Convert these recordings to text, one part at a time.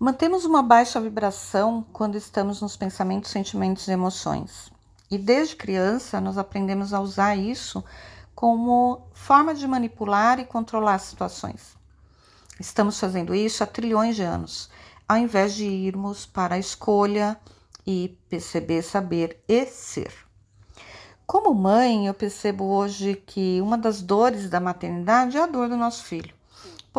Mantemos uma baixa vibração quando estamos nos pensamentos, sentimentos e emoções. E desde criança nós aprendemos a usar isso como forma de manipular e controlar situações. Estamos fazendo isso há trilhões de anos, ao invés de irmos para a escolha e perceber, saber e ser. Como mãe, eu percebo hoje que uma das dores da maternidade é a dor do nosso filho.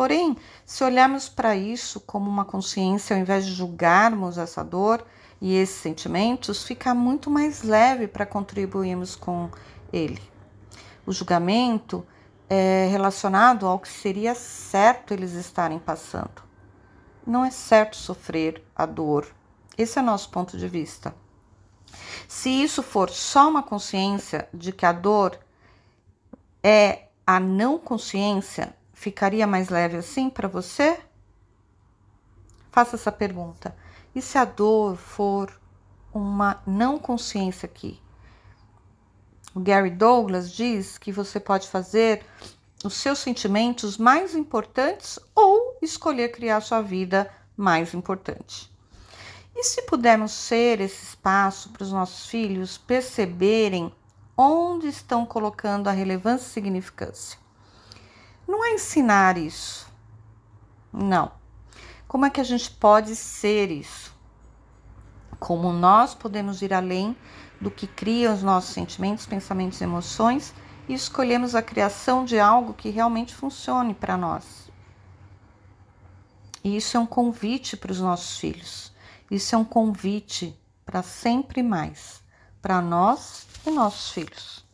Porém, se olharmos para isso como uma consciência, ao invés de julgarmos essa dor e esses sentimentos, fica muito mais leve para contribuirmos com ele. O julgamento é relacionado ao que seria certo eles estarem passando. Não é certo sofrer a dor. Esse é nosso ponto de vista. Se isso for só uma consciência de que a dor é a não consciência, Ficaria mais leve assim para você? Faça essa pergunta. E se a dor for uma não consciência aqui? O Gary Douglas diz que você pode fazer os seus sentimentos mais importantes ou escolher criar sua vida mais importante. E se pudermos ser esse espaço para os nossos filhos perceberem onde estão colocando a relevância e significância? Ensinar isso. Não. Como é que a gente pode ser isso? Como nós podemos ir além do que cria os nossos sentimentos, pensamentos e emoções e escolhemos a criação de algo que realmente funcione para nós. E isso é um convite para os nossos filhos. Isso é um convite para sempre mais, para nós e nossos filhos.